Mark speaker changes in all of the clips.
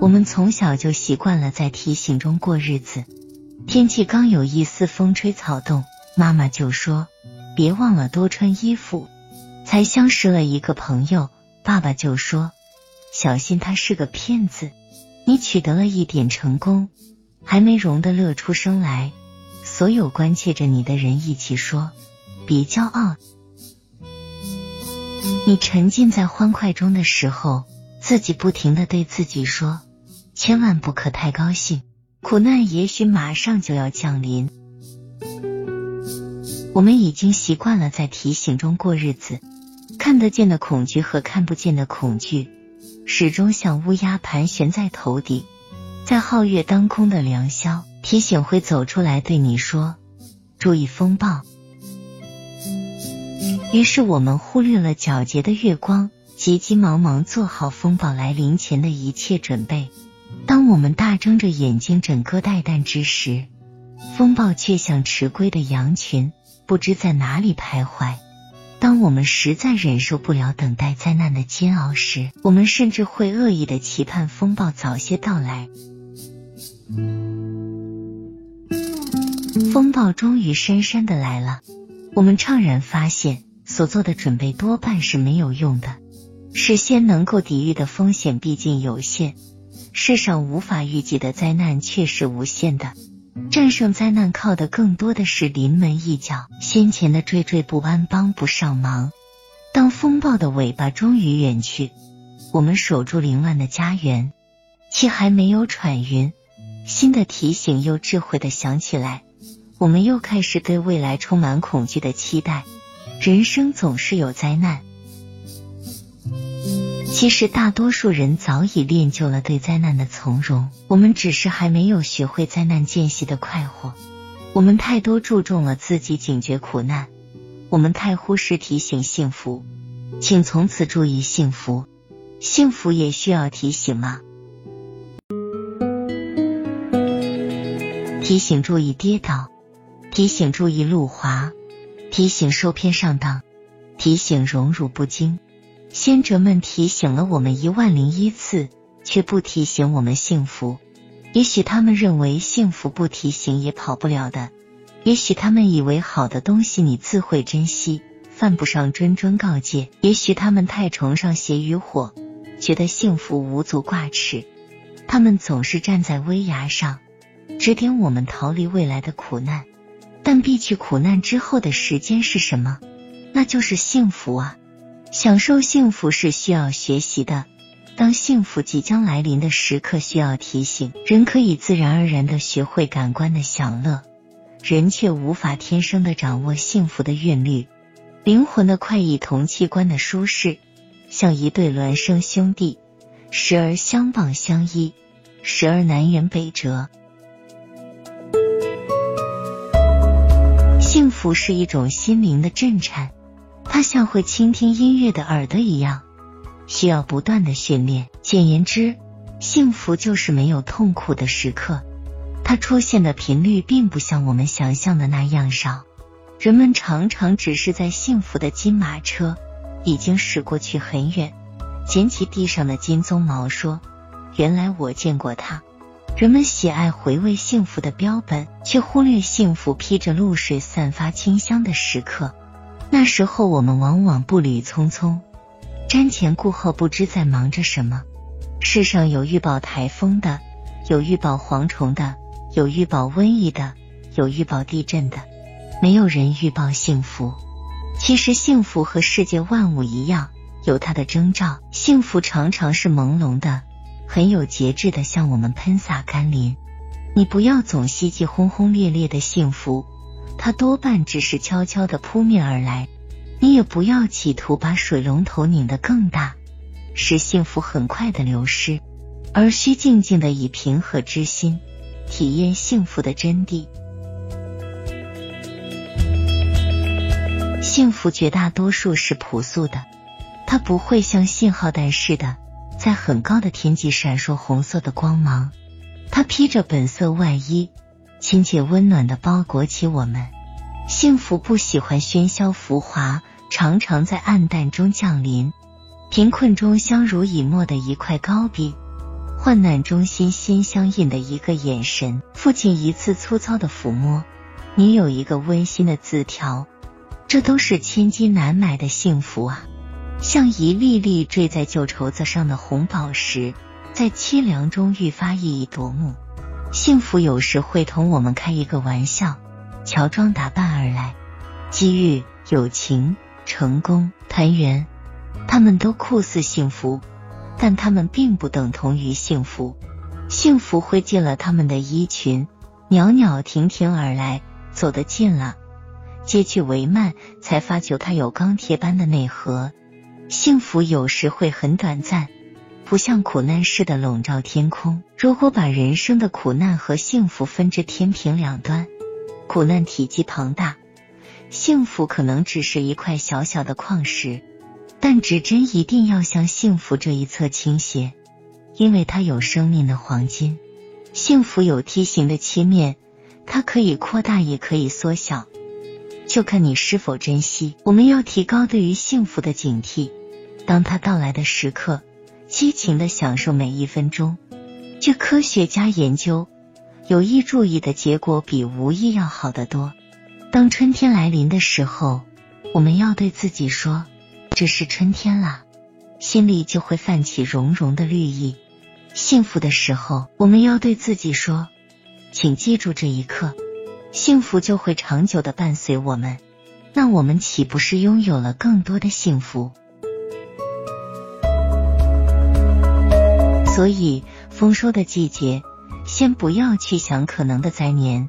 Speaker 1: 我们从小就习惯了在提醒中过日子。天气刚有一丝风吹草动，妈妈就说：“别忘了多穿衣服。”才相识了一个朋友，爸爸就说：“小心他是个骗子。”你取得了一点成功，还没容得乐出声来，所有关切着你的人一起说：“别骄傲。”你沉浸在欢快中的时候，自己不停的对自己说：“千万不可太高兴，苦难也许马上就要降临。”我们已经习惯了在提醒中过日子，看得见的恐惧和看不见的恐惧。始终像乌鸦盘旋在头顶，在皓月当空的良宵，提醒会走出来对你说：“注意风暴。”于是我们忽略了皎洁的月光，急急忙忙做好风暴来临前的一切准备。当我们大睁着眼睛枕戈待旦之时，风暴却像迟归的羊群，不知在哪里徘徊。当我们实在忍受不了等待灾难的煎熬时，我们甚至会恶意的期盼风暴早些到来。风暴终于姗姗的来了，我们怅然发现，所做的准备多半是没有用的。事先能够抵御的风险毕竟有限，世上无法预计的灾难却是无限的。战胜灾难靠的更多的是临门一脚，先前的惴惴不安帮不上忙。当风暴的尾巴终于远去，我们守住凌乱的家园，气还没有喘匀，新的提醒又智慧的响起来，我们又开始对未来充满恐惧的期待。人生总是有灾难。其实大多数人早已练就了对灾难的从容，我们只是还没有学会灾难间隙的快活。我们太多注重了自己警觉苦难，我们太忽视提醒幸福。请从此注意幸福，幸福也需要提醒吗？提醒注意跌倒，提醒注意路滑，提醒受骗上当，提醒荣辱不惊。先哲们提醒了我们一万零一次，却不提醒我们幸福。也许他们认为幸福不提醒也跑不了的；也许他们以为好的东西你自会珍惜，犯不上谆谆告诫；也许他们太崇尚邪与火，觉得幸福无足挂齿。他们总是站在危崖上，指点我们逃离未来的苦难。但避去苦难之后的时间是什么？那就是幸福啊！享受幸福是需要学习的。当幸福即将来临的时刻，需要提醒。人可以自然而然的学会感官的享乐，人却无法天生的掌握幸福的韵律。灵魂的快意同器官的舒适，像一对孪生兄弟，时而相傍相依，时而南辕北辙。幸福是一种心灵的震颤。它像会倾听音乐的耳朵一样，需要不断的训练。简言之，幸福就是没有痛苦的时刻。它出现的频率并不像我们想象的那样少。人们常常只是在幸福的金马车已经驶过去很远，捡起地上的金鬃毛说：“原来我见过它。”人们喜爱回味幸福的标本，却忽略幸福披着露水、散发清香的时刻。那时候我们往往步履匆匆，瞻前顾后，不知在忙着什么。世上有预报台风的，有预报蝗虫的，有预报瘟疫的，有预报地震的，没有人预报幸福。其实幸福和世界万物一样，有它的征兆。幸福常常是朦胧的，很有节制的向我们喷洒甘霖。你不要总希冀轰轰烈烈的幸福。它多半只是悄悄的扑面而来，你也不要企图把水龙头拧得更大，使幸福很快的流失，而需静静的以平和之心体验幸福的真谛。幸福绝大多数是朴素的，它不会像信号弹似的在很高的天际闪烁红色的光芒，它披着本色外衣。亲切温暖的包裹起我们，幸福不喜欢喧嚣浮华，常常在暗淡中降临。贫困中相濡以沫的一块糕饼，患难中心心相印的一个眼神，父亲一次粗糙的抚摸，你有一个温馨的字条，这都是千金难买的幸福啊！像一粒粒坠在旧绸子上的红宝石，在凄凉中愈发熠熠夺目。幸福有时会同我们开一个玩笑，乔装打扮而来，机遇、友情、成功、团圆，他们都酷似幸福。但他们并不等同于幸福，幸福会进了他们的衣裙，袅袅婷婷而来，走得近了，接去帷幔，才发觉它有钢铁般的内核。幸福有时会很短暂，不像苦难似的笼罩天空。如果把人生的苦难和幸福分至天平两端，苦难体积庞大，幸福可能只是一块小小的矿石。但指针一定要向幸福这一侧倾斜，因为它有生命的黄金。幸福有梯形的切面，它可以扩大，也可以缩小，就看你是否珍惜。我们要提高对于幸福的警惕，当它到来的时刻，激情的享受每一分钟。据科学家研究，有意注意的结果比无意要好得多。当春天来临的时候，我们要对自己说。这是春天了，心里就会泛起融融的绿意。幸福的时候，我们要对自己说：“请记住这一刻，幸福就会长久的伴随我们。”那我们岂不是拥有了更多的幸福？所以，丰收的季节，先不要去想可能的灾年，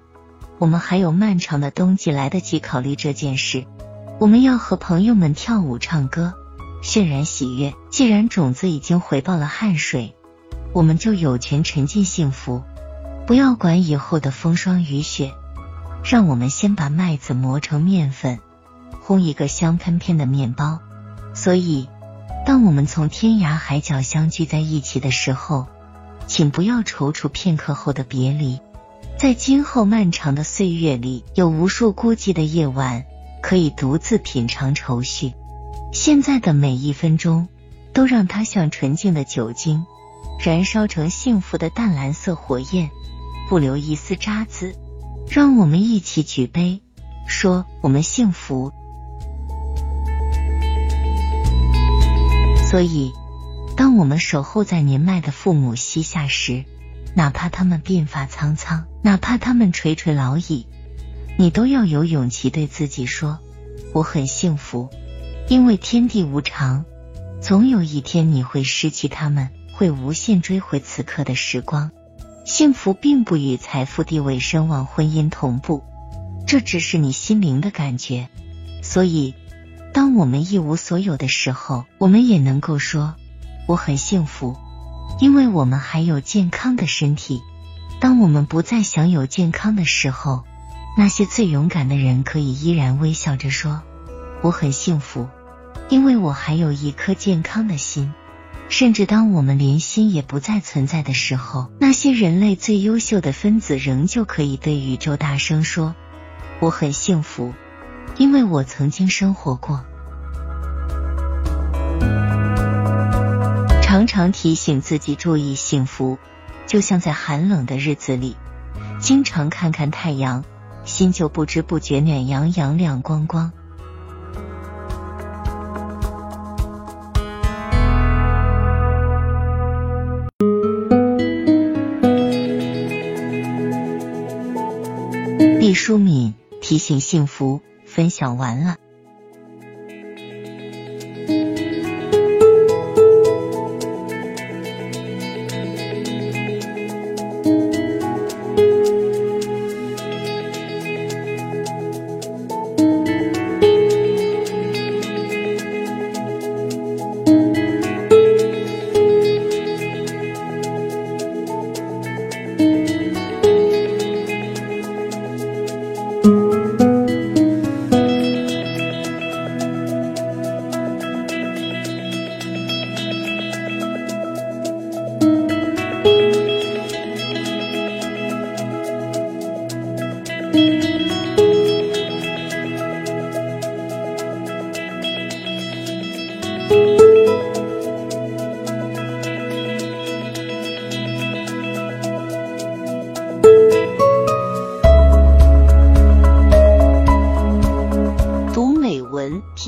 Speaker 1: 我们还有漫长的冬季来得及考虑这件事。我们要和朋友们跳舞、唱歌，渲染喜悦。既然种子已经回报了汗水，我们就有权沉浸幸福。不要管以后的风霜雨雪，让我们先把麦子磨成面粉，烘一个香喷喷的面包。所以，当我们从天涯海角相聚在一起的时候，请不要踌躇片刻后的别离。在今后漫长的岁月里，有无数孤寂的夜晚。可以独自品尝愁绪，现在的每一分钟，都让它像纯净的酒精，燃烧成幸福的淡蓝色火焰，不留一丝渣滓。让我们一起举杯，说我们幸福。所以，当我们守候在年迈的父母膝下时，哪怕他们鬓发苍苍，哪怕他们垂垂老矣。你都要有勇气对自己说：“我很幸福，因为天地无常，总有一天你会失去他们，会无限追回此刻的时光。幸福并不与财富、地位、声望、婚姻同步，这只是你心灵的感觉。所以，当我们一无所有的时候，我们也能够说我很幸福，因为我们还有健康的身体。当我们不再享有健康的时候，那些最勇敢的人可以依然微笑着说：“我很幸福，因为我还有一颗健康的心。”甚至当我们连心也不再存在的时候，那些人类最优秀的分子仍旧可以对宇宙大声说：“我很幸福，因为我曾经生活过。”常常提醒自己注意幸福，就像在寒冷的日子里，经常看看太阳。心就不知不觉暖洋洋、亮光光。毕淑敏提醒：幸福分享完了。